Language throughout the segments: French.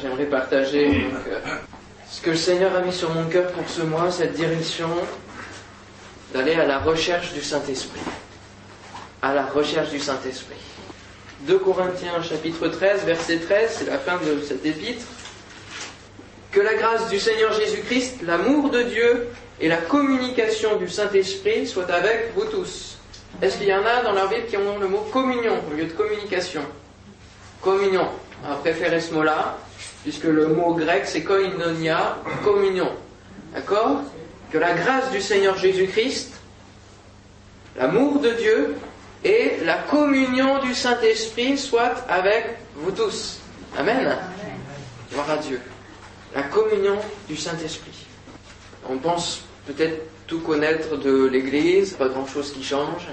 J'aimerais partager donc, euh, ce que le Seigneur a mis sur mon cœur pour ce mois, cette direction d'aller à la recherche du Saint-Esprit. À la recherche du Saint-Esprit. 2 Corinthiens chapitre 13, verset 13, c'est la fin de cet épître. Que la grâce du Seigneur Jésus-Christ, l'amour de Dieu et la communication du Saint-Esprit soient avec vous tous. Est-ce qu'il y en a dans leur Bible qui ont le mot communion au lieu de communication? Communion. On va préférer ce mot-là, puisque le mot grec c'est koinonia, communion. D'accord Que la grâce du Seigneur Jésus-Christ, l'amour de Dieu et la communion du Saint-Esprit soient avec vous tous. Amen. Gloire à Dieu. La communion du Saint-Esprit. On pense peut-être tout connaître de l'Église, pas grand-chose qui change.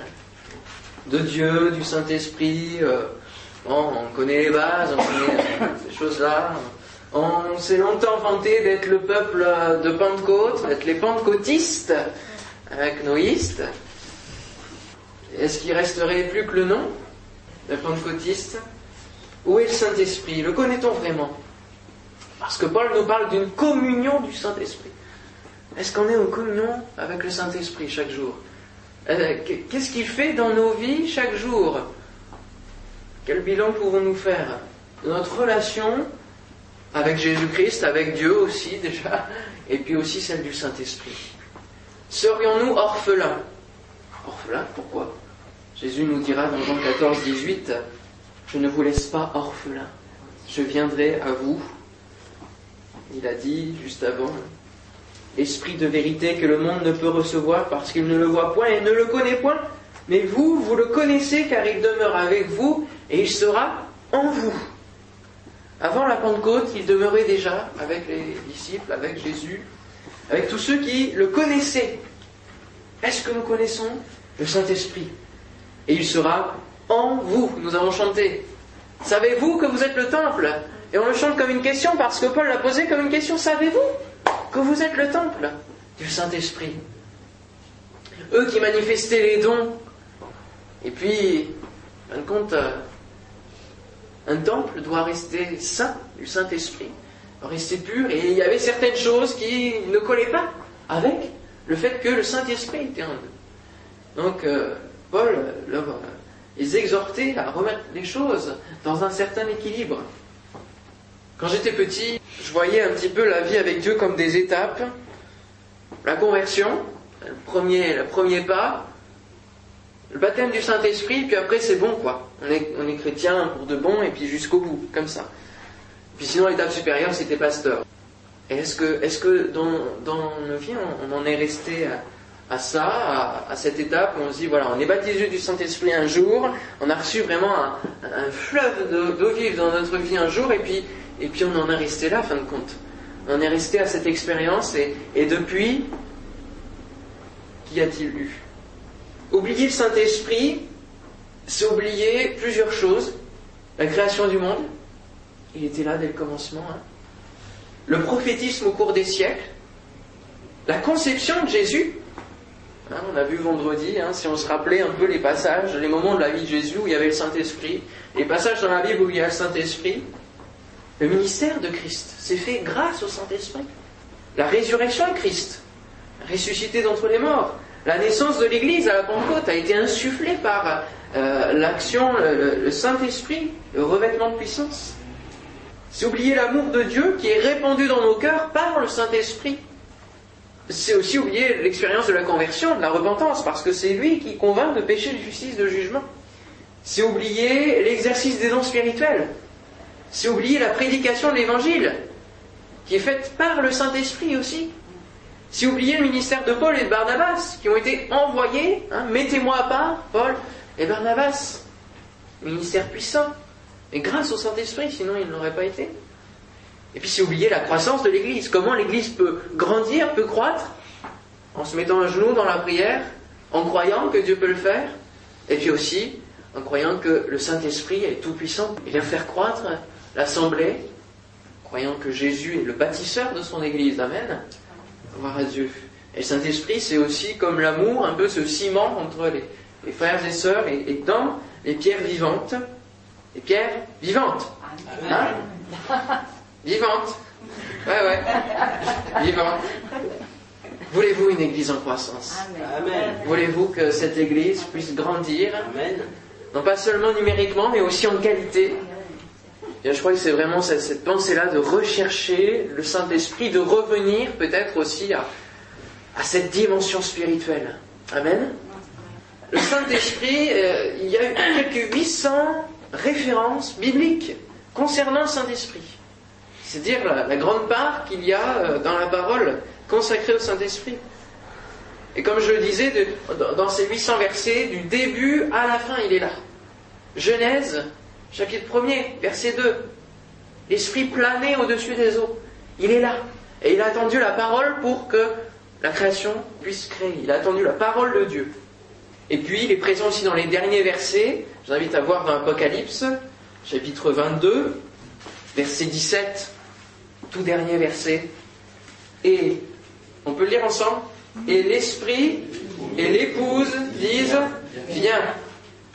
De Dieu, du Saint-Esprit, euh, bon, on connaît les bases, on connaît ces choses-là. On s'est longtemps vanté d'être le peuple de Pentecôte, d'être les pentecôtistes avec noïstes. Est-ce qu'il resterait plus que le nom de pentecôtiste? Où est le Saint-Esprit? Le connaît-on vraiment? Parce que Paul nous parle d'une communion du Saint-Esprit. Est-ce qu'on est en communion avec le Saint-Esprit chaque jour? Euh, Qu'est-ce qu'il fait dans nos vies chaque jour? Quel bilan pouvons-nous faire? Notre relation avec Jésus-Christ, avec Dieu aussi déjà, et puis aussi celle du Saint-Esprit Serions-nous orphelins? Orphelins, pourquoi? Jésus nous dira dans Jean 14, 18, Je ne vous laisse pas orphelins, je viendrai à vous. Il a dit juste avant, Esprit de vérité que le monde ne peut recevoir parce qu'il ne le voit point et ne le connaît point. Mais vous, vous le connaissez car il demeure avec vous et il sera en vous. Avant la Pentecôte, il demeurait déjà avec les disciples, avec Jésus, avec tous ceux qui le connaissaient. Est-ce que nous connaissons le Saint-Esprit? Et il sera en vous. Nous avons chanté. Savez-vous que vous êtes le temple? Et on le chante comme une question parce que Paul l'a posé comme une question. Savez-vous que vous êtes le temple du Saint-Esprit? Eux qui manifestaient les dons, et puis, en fin de compte, un temple doit rester saint du Saint-Esprit, rester pur, et il y avait certaines choses qui ne collaient pas avec le fait que le Saint-Esprit était en eux. Donc, euh, Paul leur, euh, les exhortait à remettre les choses dans un certain équilibre. Quand j'étais petit, je voyais un petit peu la vie avec Dieu comme des étapes. La conversion, le premier, le premier pas, le baptême du Saint-Esprit, puis après c'est bon quoi. On est, on est chrétien pour de bon et puis jusqu'au bout, comme ça. Puis sinon l'étape supérieure c'était pasteur. Et est-ce que, est-ce que dans, dans nos vies on, en est resté à, ça, à, cette étape où on se dit voilà, on est baptisé du Saint-Esprit un jour, on a reçu vraiment un, un fleuve d'eau vive dans notre vie un jour et puis et puis on en est resté là, fin de compte. On est resté à cette expérience et, et depuis, qu'y a-t-il eu? Oublier le Saint-Esprit, c'est oublier plusieurs choses. La création du monde, il était là dès le commencement. Hein. Le prophétisme au cours des siècles, la conception de Jésus. Hein, on a vu vendredi, hein, si on se rappelait un peu les passages, les moments de la vie de Jésus où il y avait le Saint-Esprit, les passages dans la Bible où il y a le Saint-Esprit, le ministère de Christ s'est fait grâce au Saint-Esprit. La résurrection de Christ, ressuscité d'entre les morts, la naissance de l'Église à la Pentecôte a été insufflée par euh, l'action, le, Saint-Esprit, le revêtement de puissance. C'est oublier l'amour de Dieu qui est répandu dans nos cœurs par le Saint-Esprit. C'est aussi oublier l'expérience de la conversion, de la repentance, parce que c'est lui qui convainc de péché, de justice, de jugement. C'est oublier l'exercice des dons spirituels. C'est oublier la prédication de l'Évangile, qui est faite par le Saint-Esprit aussi. C'est oublier le ministère de Paul et de Barnabas, qui ont été envoyés, hein, mettez-moi à part, Paul et Barnabas. Ministère puissant, mais grâce au Saint-Esprit, sinon il n'aurait pas été. Et puis c'est oublier la croissance de l'Église. Comment l'Église peut grandir, peut croître, en se mettant à genoux dans la prière, en croyant que Dieu peut le faire, et puis aussi en croyant que le Saint-Esprit est tout puissant. Il vient faire croître l'assemblée, croyant que Jésus est le bâtisseur de son Église. Amen. Gloire à Dieu. Et le Saint-Esprit, c'est aussi comme l'amour, un peu ce ciment entre les, les frères et sœurs et, et, dans les pierres vivantes. Les pierres vivantes. Hein Vivante. Ouais, ouais. Vivante. Voulez-vous une église en croissance Amen. Voulez-vous que cette église puisse grandir Amen. non pas seulement numériquement, mais aussi en qualité. Je crois que c'est vraiment cette, pensée-là de rechercher le Saint-Esprit, de revenir peut-être aussi à, cette dimension spirituelle. Amen. Le Saint-Esprit, euh, il y a quelques 800 références bibliques concernant le Saint-Esprit. C'est dire la, grande part qu'il y a euh, dans la parole consacrée au Saint-Esprit. Et comme je le disais, dans ces 800 versets, du début à la fin, il est là. Genèse, chapitre 1er, verset 2. L'Esprit planait au-dessus des eaux. Il est là. Et il a attendu la parole pour que la création puisse créer. Il a attendu la parole de Dieu. Et puis, il est présent aussi dans les derniers versets. Je vous invite à voir dans Apocalypse, chapitre 22, verset 17, tout dernier verset. Et, on peut le lire ensemble Et l'Esprit et l'épouse disent, viens.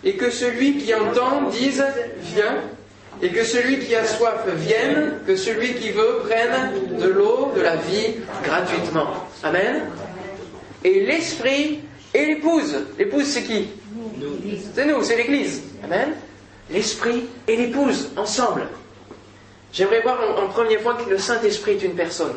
Et que celui qui entend dise, viens. Et que celui qui a soif vienne, que celui qui veut prenne de l'eau de la vie gratuitement. Amen. Et l'Esprit et l'épouse. L'épouse, c'est qui? C'est nous, c'est l'Église. Amen. L'Esprit et l'épouse, ensemble. J'aimerais voir en, premier point que le Saint-Esprit est une personne.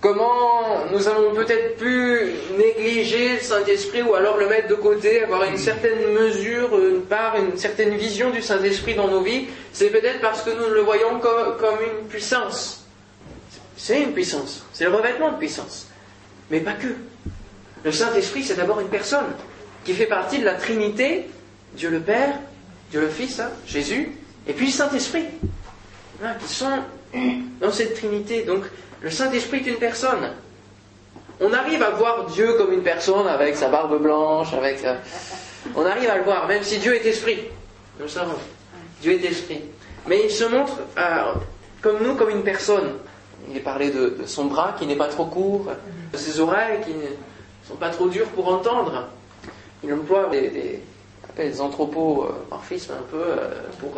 Comment nous avons peut-être pu négliger le Saint-Esprit ou alors le mettre de côté, avoir une certaine mesure, une part, une certaine vision du Saint-Esprit dans nos vies, c'est peut-être parce que nous le voyons co- comme une puissance. C'est une puissance, c'est le revêtement de puissance. Mais pas que. Le Saint-Esprit, c'est d'abord une personne qui fait partie de la Trinité, Dieu le Père, Dieu le Fils, hein, Jésus, et puis le Saint-Esprit, Voilà, qui sont dans cette Trinité. Donc, le Saint-Esprit est une personne. On arrive à voir Dieu comme une personne avec sa barbe blanche, avec. euh, on arrive à le voir, même si Dieu est esprit. Nous le savons. Dieu est esprit. Mais il se montre euh, comme nous, comme une personne. Il est parlé de, son bras qui n'est pas trop court, de ses oreilles qui ne sont pas trop dures pour entendre. Il emploie des, des, des anthropomorphismes un peu euh, pour,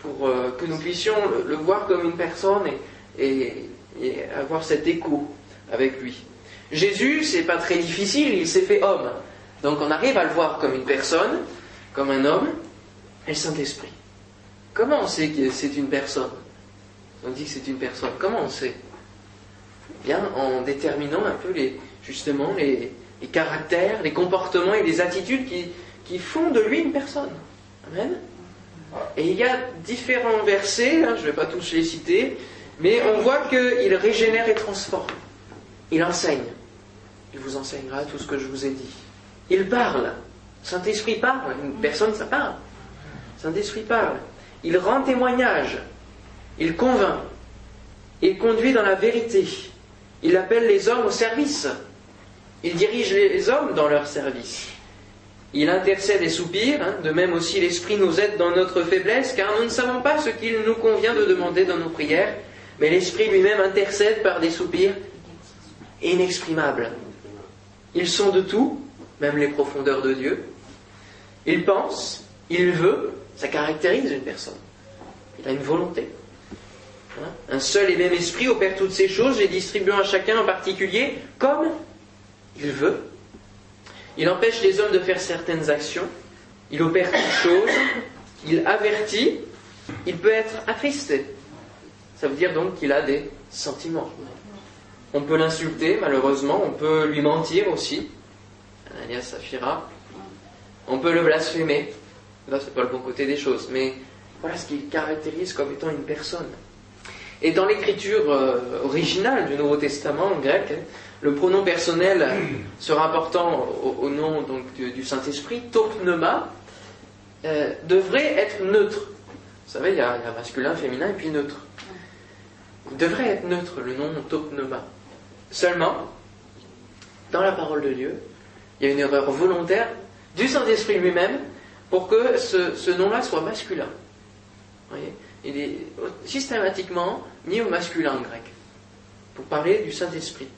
pour que nous puissions le, voir comme une personne et- et avoir cet écho avec lui. Jésus, c'est pas très difficile, il s'est fait homme. Donc on arrive à le voir comme une personne, comme un homme, et le Saint-Esprit. Comment on sait que c'est une personne? On dit que c'est une personne. Comment on sait? Bien, en déterminant un peu les, justement les, caractères, les comportements et les attitudes qui, qui font de lui une personne. Amen? Et il y a différents versets, hein, je ne vais pas tous les citer, mais on voit qu'il régénère et transforme. Il enseigne. Il vous enseignera tout ce que je vous ai dit. Il parle. Saint-Esprit parle. Une personne, ça parle. Saint-Esprit parle. Il rend témoignage. Il convainc. Il conduit dans la vérité. Il appelle les hommes au service. Il dirige les hommes dans leur service. Il intercède et soupire, hein, de même aussi l'Esprit nous aide dans notre faiblesse, car nous ne savons pas ce qu'il nous convient de demander dans nos prières, mais l'Esprit lui-même intercède par des soupirs inexprimables. Ils sont de tout, même les profondeurs de Dieu. Il pense, il veut, ça caractérise une personne. Il a une volonté. Voilà. Un seul et même esprit opère toutes ces choses, les distribuant à chacun en particulier comme il veut. Il empêche les hommes de faire certaines actions. Il opère toutes choses. Il avertit. Il peut être attristé. Ça veut dire donc qu'il a des sentiments. On peut l'insulter, malheureusement. On peut lui mentir aussi. Ananias Saphira. On peut le blasphémer. Là, c'est pas le bon côté des choses. Mais voilà ce qu'il caractérise comme étant une personne. Et dans l'écriture euh, originale du Nouveau Testament en grec, hein, le pronom personnel se rapportant au, au nom donc, du, du Saint-Esprit, topneuma, euh, devrait être neutre. Vous savez, il y, a, il y a masculin, féminin et puis neutre. Devrait être neutre, le nom topneuma. Seulement, dans la parole de Dieu, il y a une erreur volontaire du Saint-Esprit lui-même pour que ce, nom-là soit masculin. Vous voyez il est systématiquement mis au masculin en grec, pour parler du Saint-Esprit.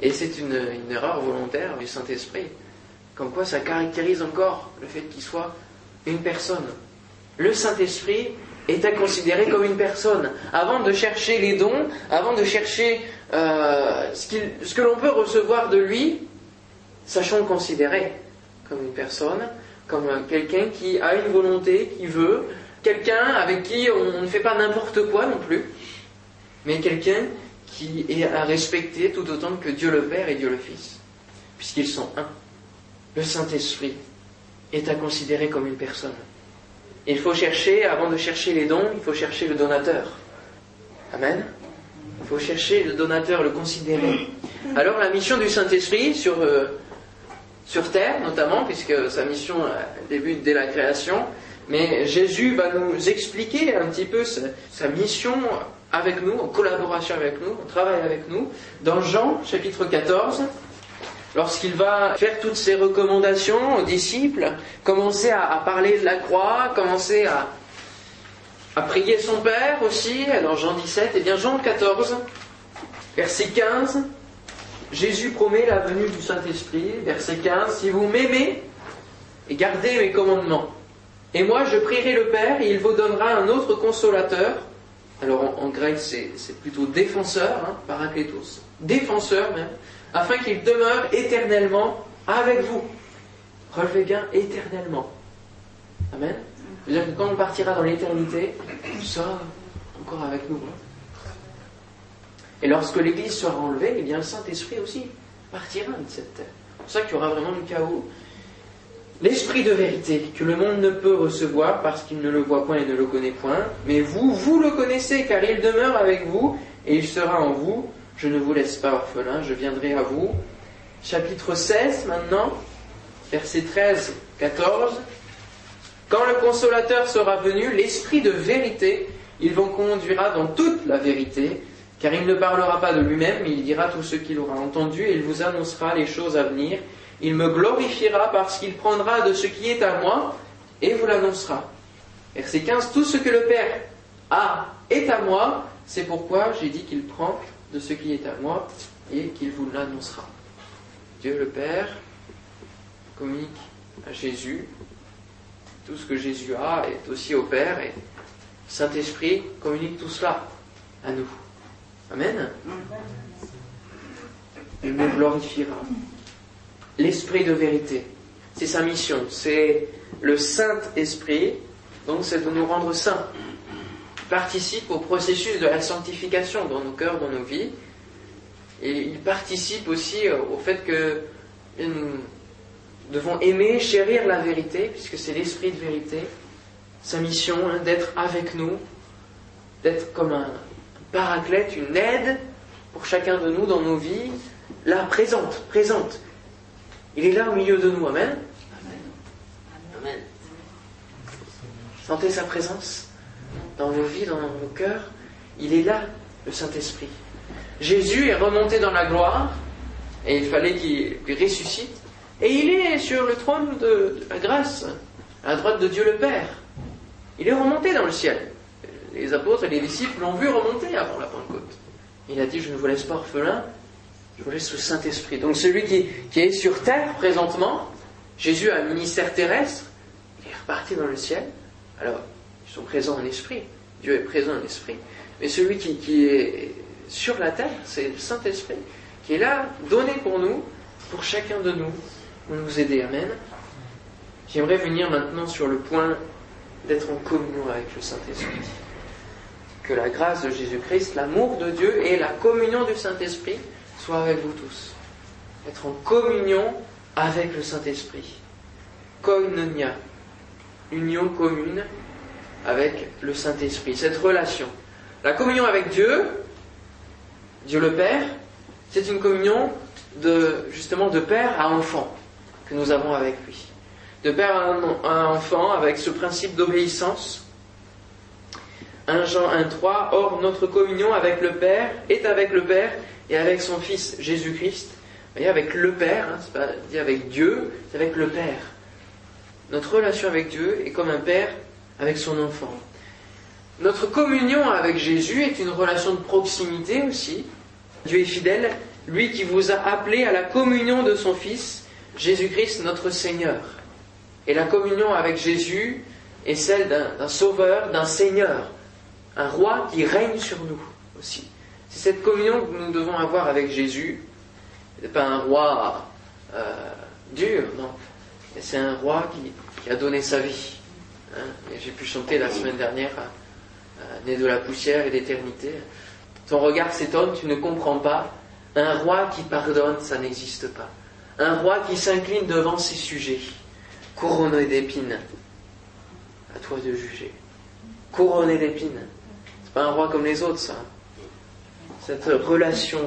Et c'est une erreur volontaire du Saint-Esprit, comme quoi ça caractérise encore le fait qu'il soit une personne. Le Saint-Esprit est à considérer comme une personne. Avant de chercher les dons, avant de chercher euh, ce, ce que l'on peut recevoir de lui, sachons le considérer comme une personne, comme quelqu'un qui a une volonté, qui veut, quelqu'un avec qui on ne fait pas n'importe quoi non plus, mais quelqu'un qui est à respecter tout autant que Dieu le Père et Dieu le Fils, puisqu'ils sont un. Le Saint-Esprit est à considérer comme une personne. Il faut chercher, avant de chercher les dons, il faut chercher le donateur. Amen. Il faut chercher le donateur, le considérer. Alors la mission du Saint-Esprit sur, euh, sur terre notamment, puisque sa mission débute dès la création, mais Jésus va nous expliquer un petit peu sa, mission avec nous, en collaboration avec nous, en travail avec nous, dans Jean chapitre 14, lorsqu'il va faire toutes ses recommandations aux disciples, commencer à, parler de la croix, commencer à, prier son Père aussi, dans Jean 17, et bien Jean 14, verset 15, Jésus promet la venue du Saint-Esprit, verset 15, si vous m'aimez et gardez mes commandements, et moi je prierai le Père et il vous donnera un autre consolateur. Alors en, grec c'est plutôt défenseur, hein, parakletos, défenseur même, afin qu'il demeure éternellement avec vous. Relevez bien éternellement. Amen. C'est-à-dire que quand on partira dans l'éternité, il sera encore avec nous. Hein. Et lorsque l'Église sera enlevée, eh bien le Saint-Esprit aussi partira de cette terre. C'est pour ça qu'il y aura vraiment le chaos L'esprit de vérité que le monde ne peut recevoir parce qu'il ne le voit point et ne le connaît point, mais vous, vous le connaissez car il demeure avec vous et il sera en vous. Je ne vous laisse pas orphelin, je viendrai à vous. Chapitre 16 maintenant, versets 13, 14. Quand le consolateur sera venu, l'esprit de vérité, il vous conduira dans toute la vérité, car il ne parlera pas de lui-même, mais il dira tout ce qu'il aura entendu et il vous annoncera les choses à venir. Il me glorifiera parce qu'il prendra de ce qui est à moi et vous l'annoncera. Verset 15, tout ce que le Père a est à moi, c'est pourquoi j'ai dit qu'il prend de ce qui est à moi et qu'il vous l'annoncera. Dieu le Père communique à Jésus. Tout ce que Jésus a est aussi au Père et Saint-Esprit communique tout cela à nous. Amen. Il me glorifiera l'esprit de vérité. C'est sa mission, c'est le Saint-Esprit, donc c'est de nous rendre saints. Il participe au processus de la sanctification dans nos cœurs, dans nos vies, et il participe aussi au fait que nous devons aimer, chérir la vérité, puisque c'est l'esprit de vérité. Sa mission hein, d'être avec nous, d'être comme un paraclète, une aide pour chacun de nous dans nos vies, là, présente, présente. Il est là au milieu de nous. Amen. Amen. Sentez sa présence dans vos vies, dans vos cœurs. Il est là, le Saint-Esprit. Jésus est remonté dans la gloire et il fallait qu'il ressuscite. Et il est sur le trône de la grâce, à droite de Dieu le Père. Il est remonté dans le ciel. Les apôtres et les disciples l'ont vu remonter avant la Pentecôte. Il a dit, je ne vous laisse pas orphelin, je vous laisse le Saint-Esprit. Donc celui qui, est sur terre présentement, Jésus a un ministère terrestre, il est reparti dans le ciel. Alors, ils sont présents en esprit. Dieu est présent en esprit. Mais celui qui, est sur la terre, c'est le Saint-Esprit, qui est là, donné pour nous, pour chacun de nous, pour nous aider. Amen. J'aimerais venir maintenant sur le point d'être en communion avec le Saint-Esprit. Que la grâce de Jésus-Christ, l'amour de Dieu et la communion du Saint-Esprit soit avec vous tous. Être en communion avec le Saint-Esprit. Koinonia, union commune avec le Saint-Esprit, cette relation. La communion avec Dieu, Dieu le Père, c'est une communion de, justement de père à enfant que nous avons avec lui. De père à enfant avec ce principe d'obéissance. 1 Jean 1.3, or notre communion avec le Père est avec le Père et avec son Fils Jésus-Christ. voyez, avec le Père, hein, c'est pas avec Dieu, c'est avec le Père. Notre relation avec Dieu est comme un Père avec son enfant. Notre communion avec Jésus est une relation de proximité aussi. Dieu est fidèle, lui qui vous a appelé à la communion de son Fils, Jésus-Christ notre Seigneur. Et la communion avec Jésus est celle d'un sauveur, d'un seigneur, un roi qui règne sur nous aussi. C'est cette communion que nous devons avoir avec Jésus. N'est pas un roi euh, dur, non. C'est un roi qui, a donné sa vie. Hein. J'ai pu chanter la semaine dernière, né de la poussière et d'éternité. Ton regard s'étonne, tu ne comprends pas. Un roi qui pardonne, ça n'existe pas. Un roi qui s'incline devant ses sujets, couronné d'épines. À toi de juger. Couronné d'épines. C'est pas un roi comme les autres, ça cette relation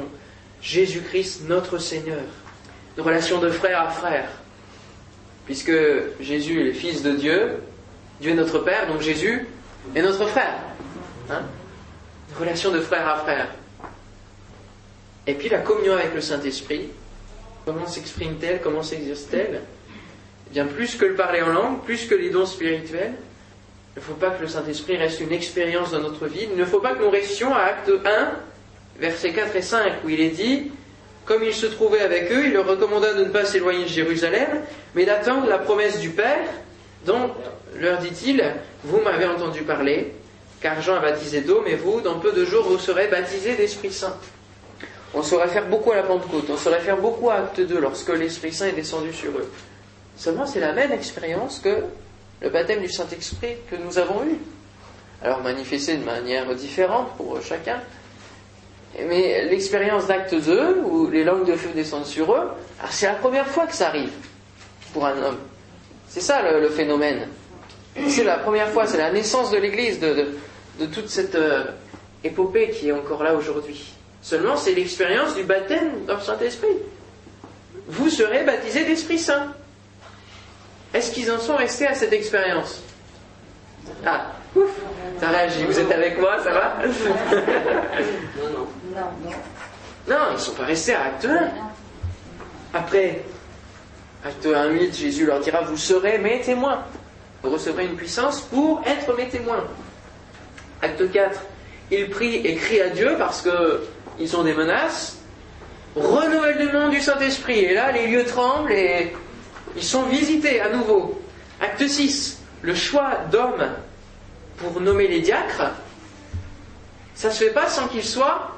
Jésus-Christ, notre Seigneur, une relation de frère à frère, puisque Jésus est le Fils de Dieu, Dieu est notre Père, donc Jésus est notre frère. Hein relation de frère à frère. Et puis la communion avec le Saint-Esprit, comment s'exprime-t-elle, comment s'exerce-t-elle? Eh Bien plus que le parler en langue, plus que les dons spirituels, il ne faut pas que le Saint-Esprit reste une expérience dans notre vie. Il ne faut pas que nous restions à acte 1 versets 4 et 5, où il est dit Comme il se trouvait avec eux, il leur recommanda de ne pas s'éloigner de Jérusalem, mais d'attendre la promesse du Père, dont, leur dit-il, vous m'avez entendu parler, car Jean a baptisé d'eau, mais vous, dans peu de jours, vous serez baptisés d'Esprit Saint. On saurait faire beaucoup à la Pentecôte, on saurait faire beaucoup à Acte 2 lorsque l'Esprit Saint est descendu sur eux. Seulement, c'est la même expérience que le baptême du Saint-Esprit que nous avons eu. Alors manifesté de manière différente pour chacun, mais l'expérience d'acte 2, où les langues de feu descendent sur eux, c'est la première fois que ça arrive pour un homme. C'est ça le, phénomène. C'est la première fois, c'est la naissance de l'Église, de, toute cette euh, épopée qui est encore là aujourd'hui. Seulement, c'est l'expérience du baptême dans le Saint-Esprit. Vous serez baptisés d'Esprit Saint. Est-ce qu'ils en sont restés à cette expérience? Ah, ouf, ça réagit. Vous êtes avec moi, ça va? Non, non. Non, ils ne sont pas restés à acte 1. Après, acte 1, 8, Jésus leur dira, vous serez mes témoins. Vous recevrez une puissance pour être mes témoins. Acte 4, ils prient et crient à Dieu parce qu'ils ont des menaces. Renouvellement du Saint-Esprit. Et là, les lieux tremblent et ils sont visités à nouveau. Acte 6, le choix d'hommes pour nommer les diacres, ça ne se fait pas sans qu'ils soient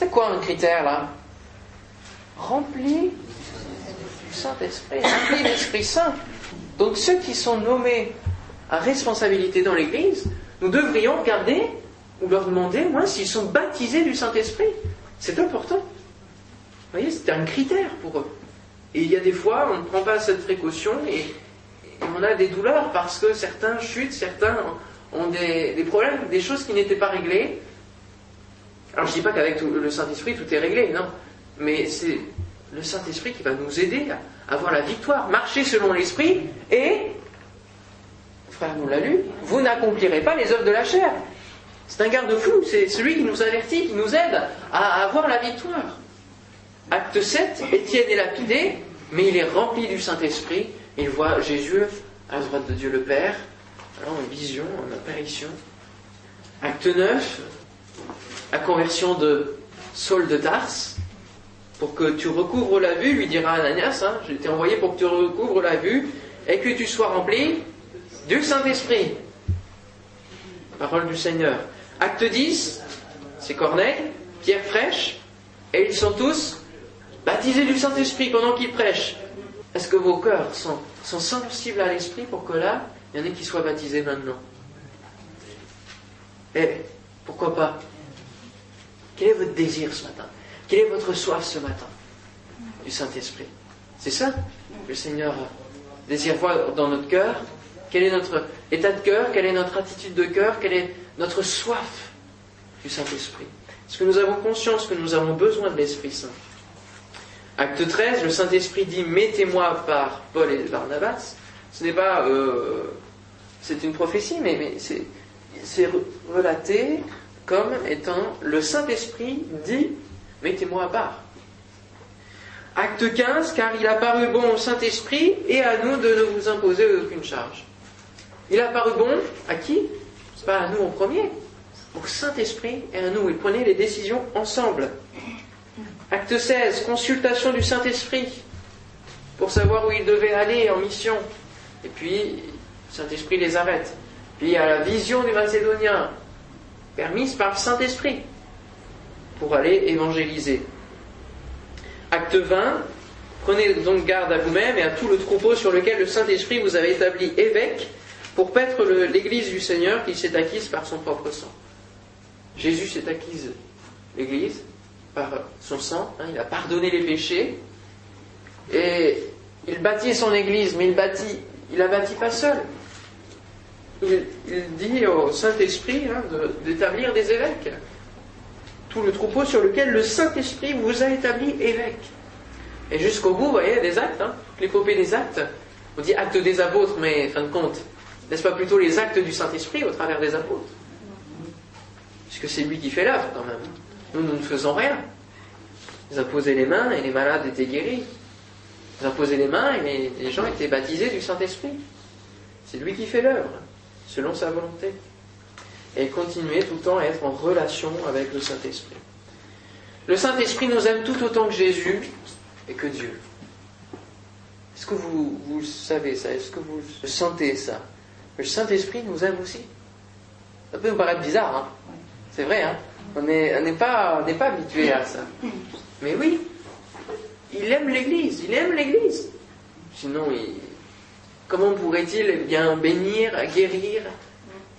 c'est quoi un critère là? Rempli du Saint-Esprit, rempli d'Esprit Saint. Donc ceux qui sont nommés à responsabilité dans l'Église, nous devrions regarder ou leur demander, moi, s'ils sont baptisés du Saint-Esprit. C'est important. Vous voyez, c'est un critère pour eux. Et il y a des fois, on ne prend pas cette précaution et, on a des douleurs parce que certains chutent, certains ont des, des problèmes, des choses qui n'étaient pas réglées. Alors je ne dis pas qu'avec le Saint-Esprit tout est réglé, non. Mais c'est le Saint-Esprit qui va nous aider à avoir la victoire, marcher selon l'Esprit et, frère nous l'a lu, vous n'accomplirez pas les œuvres de la chair. C'est un garde-fou, c'est celui qui nous avertit, qui nous aide à avoir la victoire. Acte 7, Étienne est lapidé, mais il est rempli du Saint-Esprit. Il voit Jésus à droite de Dieu le Père, alors en vision, en apparition. Acte 9, la conversion de Saul de Tarse, pour que tu recouvres la vue, lui dira Ananias, hein, je t'ai envoyé pour que tu recouvres la vue et que tu sois rempli du Saint-Esprit. Parole du Seigneur. Acte 10, c'est Corneille, Pierre fraîche, et ils sont tous baptisés du Saint-Esprit pendant qu'ils prêchent. Est-ce que vos cœurs sont, sont sensibles à l'Esprit pour que là, il y en ait qui soient baptisés maintenant? Eh, pourquoi pas? Quel est votre désir ce matin? Quelle est votre soif ce matin du Saint-Esprit? C'est ça? Le Seigneur désire voir dans notre cœur. Quel est notre état de cœur Quelle est notre attitude de cœur Quelle est notre soif du Saint-Esprit Est-ce que nous avons conscience que nous avons besoin de l'Esprit Saint? Acte 13, le Saint-Esprit dit Mettez-moi par Paul et Barnabas. Ce n'est pas. Euh, c'est une prophétie, mais, mais c'est relaté comme étant le Saint-Esprit dit Mettez-moi à part. Acte 15, car il a paru bon au Saint-Esprit et à nous de ne vous imposer aucune charge. Il a paru bon à qui? C'est pas à nous en premier, au Saint-Esprit et à nous. Il prenait les décisions ensemble. Acte 16, consultation du Saint-Esprit pour savoir où il devait aller en mission. Et puis, Saint-Esprit les arrête. Puis il y a la vision du Macédonien, permise par le Saint-Esprit, pour aller évangéliser. Acte 20, prenez donc garde à vous-même et à tout le troupeau sur lequel le Saint-Esprit vous a établi évêque pour paître l'Église du Seigneur qui s'est acquise par son propre sang. Jésus s'est acquise l'Église par son sang, hein, il a pardonné les péchés, et il bâtit son Église, mais il bâtit, la bâtit pas seul. Il, dit au Saint-Esprit hein, d'établir des évêques. Tout le troupeau sur lequel le Saint-Esprit vous a établi évêque. Et jusqu'au bout, vous voyez, des actes, hein, l'épopée des actes. On dit acte des apôtres, mais fin de compte, n'est-ce pas plutôt les actes du Saint-Esprit au travers des apôtres? Puisque c'est lui qui fait l'œuvre quand même. Nous, nous ne faisons rien. Ils posé les mains et les malades étaient guéris. Ils posé les mains et les gens étaient baptisés du Saint-Esprit. C'est lui qui fait l'œuvre, selon sa volonté. Et continuer tout le temps à être en relation avec le Saint-Esprit. Le Saint-Esprit nous aime tout autant que Jésus et que Dieu. Est-ce que vous, vous savez ça? Est-ce que vous sentez ça? Le Saint-Esprit nous aime aussi. Ça peut nous paraître bizarre, hein? C'est vrai, hein? On n'est pas, pas habitué à ça. Mais oui, il aime l'Église, il aime l'Église. Sinon, comment pourrait-il bien bénir, guérir,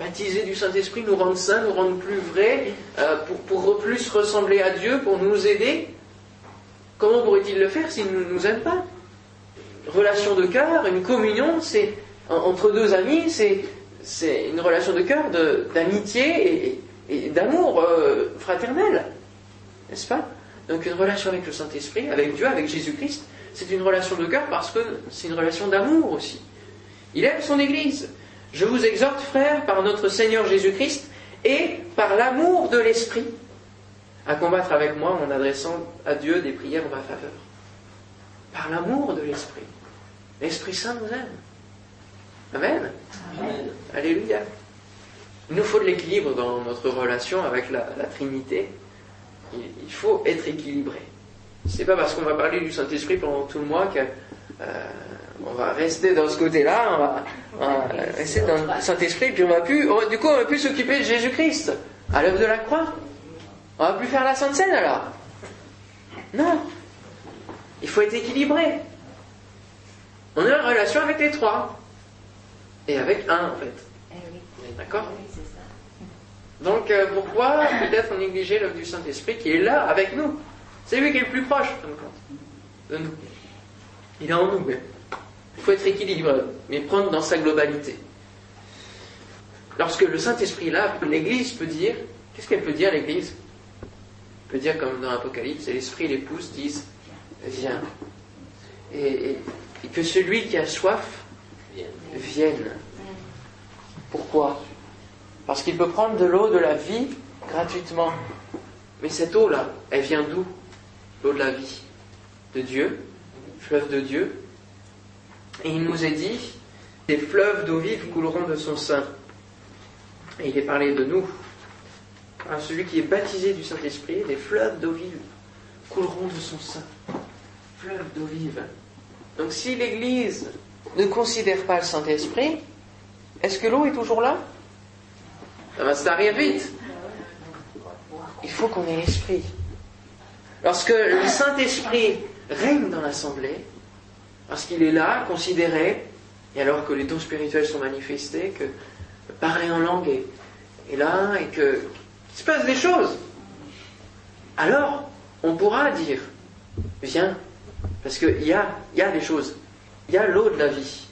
baptiser du Saint-Esprit, nous rendre saints, nous rendre plus vrais, euh, pour, pour, plus ressembler à Dieu, pour nous aider Comment pourrait-il le faire s'il ne nous aime pas? Relation de cœur, une communion, c'est entre deux amis, c'est une relation de cœur, d'amitié et, et d'amour euh, fraternel, n'est-ce pas? Donc une relation avec le Saint-Esprit, avec Dieu, avec Jésus-Christ, c'est une relation de cœur parce que c'est une relation d'amour aussi. Il aime son Église. Je vous exhorte, frères, par notre Seigneur Jésus-Christ et par l'amour de l'Esprit, à combattre avec moi en adressant à Dieu des prières en ma faveur. Par l'amour de l'Esprit. L'Esprit Saint nous aime. Amen. Amen. Alléluia. Il nous faut de l'équilibre dans notre relation avec la, Trinité. Il, faut être équilibré. C'est pas parce qu'on va parler du Saint-Esprit pendant tout le mois qu'on euh, va rester dans ce côté-là, on va, rester dans le Saint-Esprit, puis on va plus, du coup, on va plus s'occuper de Jésus-Christ à l'œuvre de la croix. On va plus faire la Sainte Seine alors. Non. Il faut être équilibré. On est en relation avec les trois. Et avec un, en fait. Eh D'accord? Donc euh, pourquoi peut-être négliger l'œuvre du Saint-Esprit qui est là avec nous? C'est lui qui est le plus proche de nous. Il est en nous, il faut être équilibré, mais prendre dans sa globalité. Lorsque le Saint-Esprit là, l'Église peut dire, qu'est-ce qu'elle peut dire l'Église? Elle peut dire comme dans l'Apocalypse, l'Esprit et l'épouse disent, viens. Et, et que celui qui a soif vienne. Pourquoi? Parce qu'il peut prendre de l'eau de la vie gratuitement. Mais cette eau-là, elle vient d'où? L'eau de la vie. De Dieu, fleuve de Dieu. Et il nous est dit, des fleuves d'eau vive couleront de son sein. Et il est parlé de nous. À celui qui est baptisé du Saint-Esprit, des fleuves d'eau vive couleront de son sein. Fleuves d'eau vive. Donc si l'Église ne considère pas le Saint-Esprit, est-ce que l'eau est toujours là? Ça va vite. Il faut qu'on ait l'esprit. Lorsque le Saint-Esprit règne dans l'assemblée, parce qu'il est là, considéré, et alors que les dons spirituels sont manifestés, que parler en langue est, là, et que qu'il se passe des choses, alors on pourra dire, viens, parce qu'il y a, y a des choses, il y a l'eau de la vie.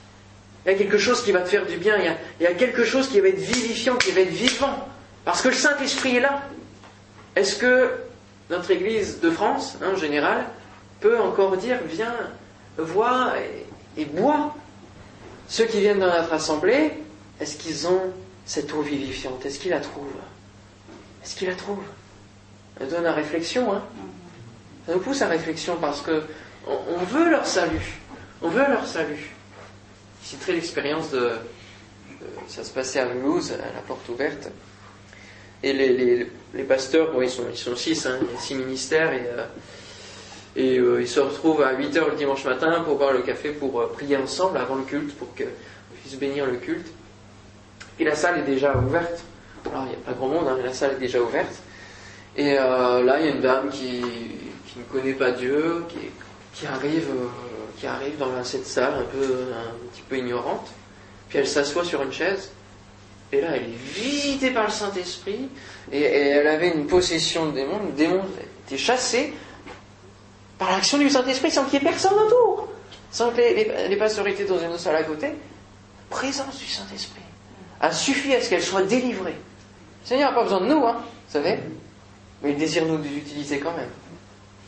Il y a quelque chose qui va te faire du bien, il y, a, quelque chose qui va être vivifiant, qui va être vivant, parce que le Saint-Esprit est là. Est-ce que notre Église de France, hein, en général, peut encore dire, viens, vois et, bois. Ceux qui viennent dans notre assemblée, est-ce qu'ils ont cette eau vivifiante? Est-ce qu'ils la trouvent? Est-ce qu'ils la trouvent? Ça donne à réflexion, hein. Ça nous pousse à réflexion parce que on veut leur salut. On veut leur salut. Citerai l'expérience de, Ça se passait à Mulhouse, à la porte ouverte. Et les, pasteurs, bon, ils, sont, ils sont six, hein, six ministères, et, euh, et euh, ils se retrouvent à 8 heures le dimanche matin pour boire le café, pour euh, prier ensemble avant le culte, pour qu'ils puisse bénir le culte. Et la salle est déjà ouverte. Alors, il n'y a pas grand monde, hein, mais la salle est déjà ouverte. Et euh, là, il y a une dame qui, ne connaît pas Dieu, qui, arrive, dans cette salle un peu, un petit peu ignorante. Puis elle s'assoit sur une chaise. Et là, elle est visitée par le Saint-Esprit. Et, elle avait une possession de démons. Le démon était chassé par l'action du Saint-Esprit sans qu'il y ait personne autour. Sans que les, les, pasteurs étaient dans une salle à côté. Présence du Saint-Esprit a suffi à ce qu'elle soit délivrée. Le Seigneur n'a pas besoin de nous, hein, vous savez. Mais il désire nous l'utiliser quand même.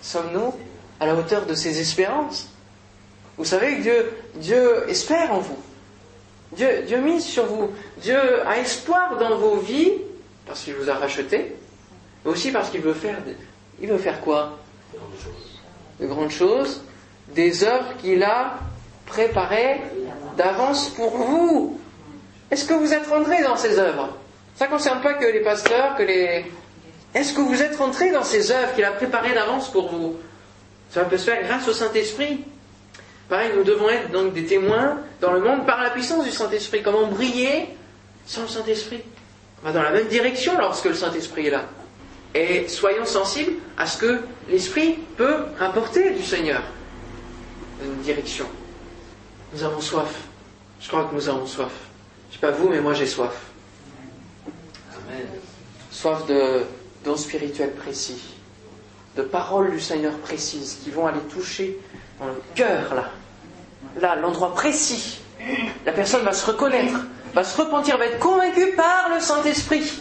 Sommes-nous à la hauteur de ses espérances? Vous savez que Dieu, espère en vous. Dieu, Dieu mise sur vous. Dieu a espoir dans vos vies parce qu'il vous a racheté, mais aussi parce qu'il veut faire. Il veut faire quoi? De grandes choses, des œuvres qu'il a préparées d'avance pour vous. Est-ce que vous êtes rentrés dans ces œuvres? Ça ne concerne pas que les pasteurs, que les. Est-ce que vous êtes rentrés dans ces œuvres qu'il a préparées d'avance pour vous? Ça peut se faire grâce au Saint-Esprit. Pareil, nous devons être donc des témoins dans le monde par la puissance du Saint-Esprit. Comment briller sans le Saint-Esprit? On va dans la même direction lorsque le Saint-Esprit est là. Et soyons sensibles à ce que l'Esprit peut apporter du Seigneur. Une direction. Nous avons soif. Je crois que nous avons soif. Je ne sais pas vous, mais moi j'ai soif. Amen. Soif de dons spirituels précis, de paroles du Seigneur précises qui vont aller toucher dans le cœur là, là, l'endroit précis, la personne va se reconnaître, va se repentir, va être convaincue par le Saint-Esprit,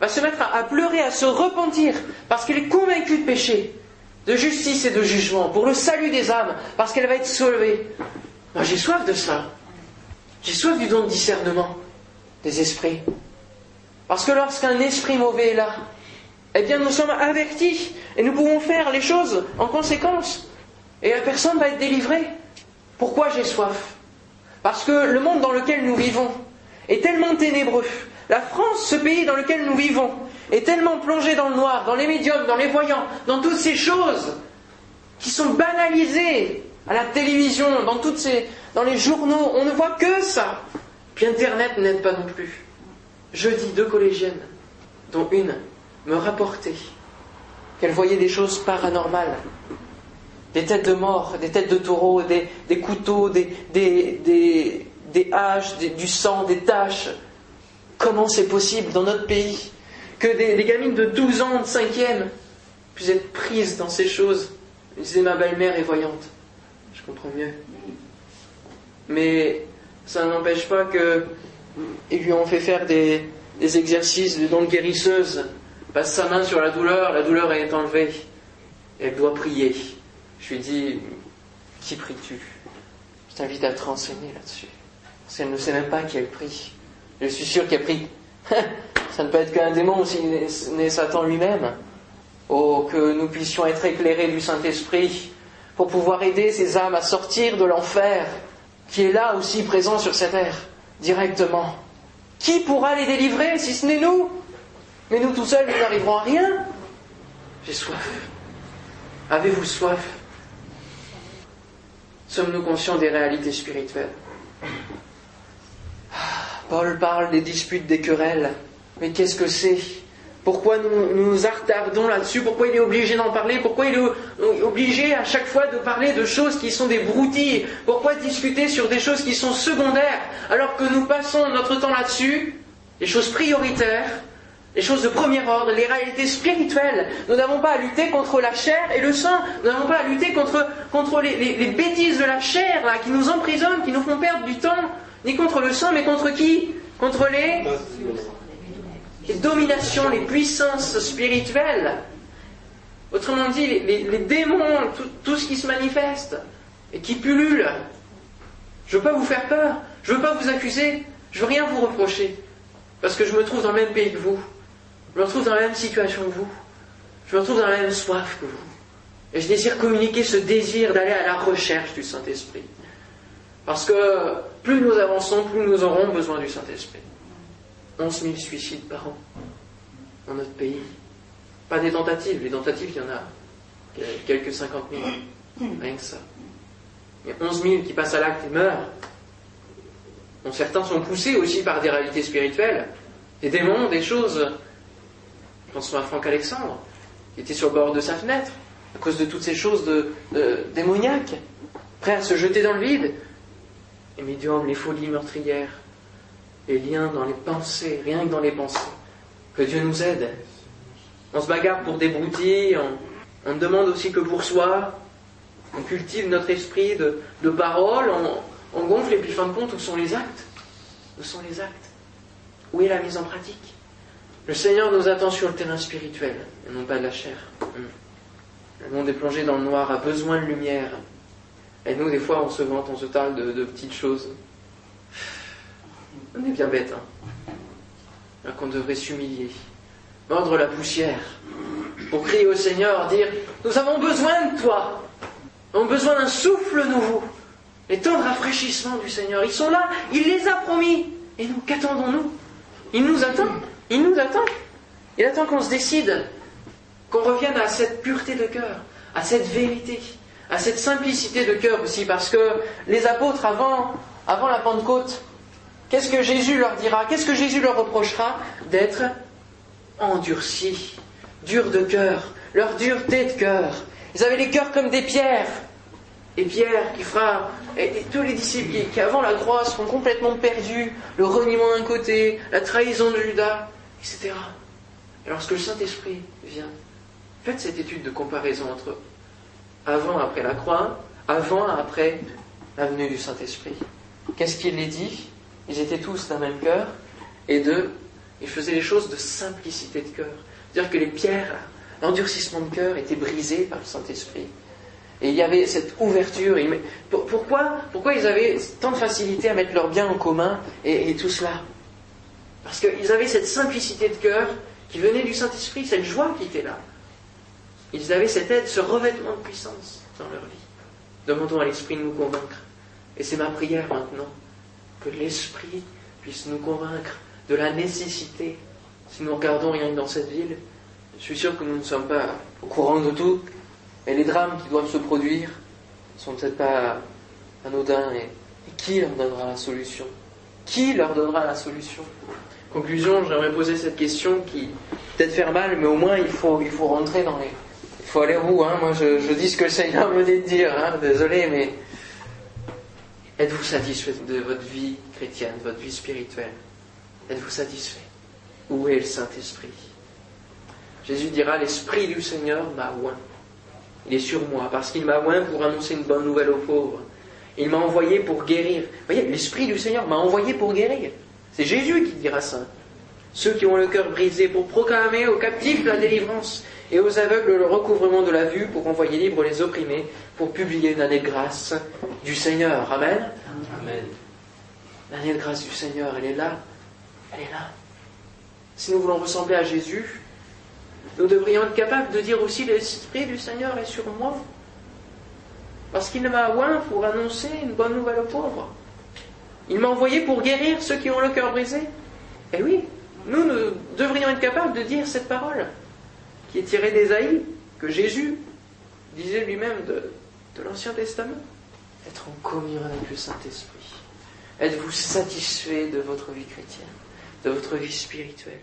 va se mettre à, pleurer, à se repentir, parce qu'elle est convaincue de péché, de justice et de jugement, pour le salut des âmes, parce qu'elle va être sauvée. Moi, j'ai soif de ça. J'ai soif du don de discernement des esprits. Parce que lorsqu'un esprit mauvais est là, eh bien, nous sommes avertis et nous pouvons faire les choses en conséquence. Et la personne va être délivrée. Pourquoi j'ai soif? Parce que le monde dans lequel nous vivons est tellement ténébreux. La France, ce pays dans lequel nous vivons, est tellement plongé dans le noir, dans les médiums, dans les voyants, dans toutes ces choses qui sont banalisées à la télévision, dans toutes ces, dans les journaux. On ne voit que ça. Puis Internet n'aide pas non plus. Jeudi, deux collégiennes, dont une me rapportait qu'elle voyait des choses paranormales des têtes de mort, des têtes de taureaux, des, couteaux, des, des, haches, du sang, des taches. Comment c'est possible dans notre pays que des, gamines de 12 ans, de 5e, puissent être prises dans ces choses Je disais, ma belle-mère est voyante. Je comprends mieux. Mais ça n'empêche pas qu'ils lui ont fait faire des, exercices de donc guérisseuse. Passe sa main sur la douleur, la douleur est enlevée. Elle doit prier. Je lui dis, qui pries-tu? Je t'invite à te renseigner là-dessus. Parce qu'elle ne sait même pas qui elle prie. Je suis sûr qu'elle prie. Ça ne peut être qu'un démon si n'est Satan lui-même. Oh, que nous puissions être éclairés du Saint-Esprit pour pouvoir aider ces âmes à sortir de l'enfer qui est là aussi présent sur cette terre, directement. Qui pourra les délivrer si ce n'est nous? Mais nous tout seuls, nous n'arriverons à rien. J'ai soif. Avez-vous soif? Sommes-nous conscients des réalités spirituelles? Paul parle des disputes, des querelles. Mais qu'est-ce que c'est? Pourquoi nous nous là-dessus? Pourquoi il est obligé d'en parler? Pourquoi il est obligé à chaque fois de parler de choses qui sont des broutilles? Pourquoi discuter sur des choses qui sont secondaires alors que nous passons notre temps là-dessus? Les choses prioritaires les choses de premier ordre, les réalités spirituelles. Nous n'avons pas à lutter contre la chair et le sang. Nous n'avons pas à lutter contre, les, bêtises de la chair qui nous emprisonnent, qui nous font perdre du temps. Ni contre le sang, mais contre qui? Contre les, dominations, les puissances spirituelles. Autrement dit, les, démons, tout, tout, ce qui se manifeste et qui pullule. Je ne veux pas vous faire peur, je ne veux pas vous accuser, je ne veux rien vous reprocher, parce que je me trouve dans le même pays que vous. Je me retrouve dans la même situation que vous. Je me retrouve dans la même soif que vous. Et je désire communiquer ce désir d'aller à la recherche du Saint-Esprit. Parce que plus nous avançons, plus nous aurons besoin du Saint-Esprit. 11 000 suicides par an dans notre pays. Pas des tentatives, les tentatives, il y en a quelques 50 000. Rien que ça. Il y a 11 000 qui passent à l'acte et meurent. dont certains sont poussés aussi par des réalités spirituelles, des démons, des choses. Pensons à Franck Alexandre, qui était sur le bord de sa fenêtre, à cause de toutes ces choses démoniaques, prêt à se jeter dans le vide. Les médiums, les folies meurtrières, les liens dans les pensées, rien que dans les pensées. Que Dieu nous aide. On se bagarre pour des broutilles, on, demande aussi que pour soi, on cultive notre esprit de, parole, on, gonfle et puis fin de compte, où sont les actes? Où sont les actes? Où est la mise en pratique? Le Seigneur nous attend sur le terrain spirituel, et non pas de la chair. Le monde est plongé dans le noir, a besoin de lumière. Et nous, des fois, on se vante, on se parle de, petites choses. On est bien bête, hein. Qu'on devrait s'humilier, mordre la poussière, pour crier au Seigneur, dire Nous avons besoin de toi ont besoin d'un souffle nouveau, les temps de rafraîchissement du Seigneur. Ils sont là, il les a promis. Et nous, qu'attendons-nous? Il nous attend, il nous attend. Il attend qu'on se décide, qu'on revienne à cette pureté de cœur, à cette vérité, à cette simplicité de cœur aussi, parce que les apôtres, avant, avant la Pentecôte, qu'est-ce que Jésus leur dira Qu'est-ce que Jésus leur reprochera D'être endurcis, durs de cœur, leur dureté de cœur. Ils avaient les cœurs comme des pierres. Et Pierre qui fera, et, tous les disciples qui, avant la croix seront complètement perdus, le reniement d'un côté, la trahison de Judas, etc. Et lorsque le Saint-Esprit vient, faites cette étude de comparaison entre avant et après la croix, avant et après la venue du Saint-Esprit. Qu'est-ce qu'il les dit? Ils étaient tous d'un même cœur, et deux, ils faisaient les choses de simplicité de cœur. C'est-à-dire que les pierres, l'endurcissement de cœur était brisé par le Saint-Esprit. Et il y avait cette ouverture. Pourquoi, pourquoi ils avaient tant de facilité à mettre leurs biens en commun et, tout cela? Parce qu'ils avaient cette simplicité de cœur qui venait du Saint-Esprit, cette joie qui était là. Ils avaient cette aide, ce revêtement de puissance dans leur vie. Demandons à l'Esprit de nous convaincre. Et c'est ma prière maintenant, que l'Esprit puisse nous convaincre de la nécessité, si nous regardons rien que dans cette ville, je suis sûr que nous ne sommes pas au courant de tout, et les drames qui doivent se produire ne sont peut-être pas anodins. Et, qui leur donnera la solution? Qui leur donnera la solution? Conclusion, j'aimerais poser cette question qui peut-être faire mal, mais au moins il faut, il faut rentrer dans les. Faut aller hein Moi je, dis ce que le Seigneur me dit de dire, hein désolé, mais. Êtes-vous satisfait de votre vie chrétienne, de votre vie spirituelle? Êtes-vous satisfait? Où est le Saint-Esprit? Jésus dira L'Esprit du Seigneur m'a oint il est sur moi, parce qu'il m'a oint pour annoncer une bonne nouvelle aux pauvres. Il m'a envoyé pour guérir. Vous voyez, l'Esprit du Seigneur m'a envoyé pour guérir. C'est Jésus qui dira ça. Ceux qui ont le cœur brisé, pour proclamer aux captifs la délivrance et aux aveugles le recouvrement de la vue, pour envoyer libre les opprimés, pour publier une année de grâce du Seigneur. Amen. Amen. L'année de grâce du Seigneur, elle est là. Elle est là. Si nous voulons ressembler à Jésus, nous devrions être capables de dire aussi l'Esprit du Seigneur est sur moi. Parce qu'il m'a oint pour annoncer une bonne nouvelle aux pauvres. Il m'a envoyé pour guérir ceux qui ont le cœur brisé. Et oui, nous, nous devrions être capables de dire cette parole qui est tirée d'Ésaïe, que Jésus disait lui-même de, de l'Ancien Testament. Être en communion avec le Saint-Esprit. Êtes-vous satisfait de votre vie chrétienne, de votre vie spirituelle?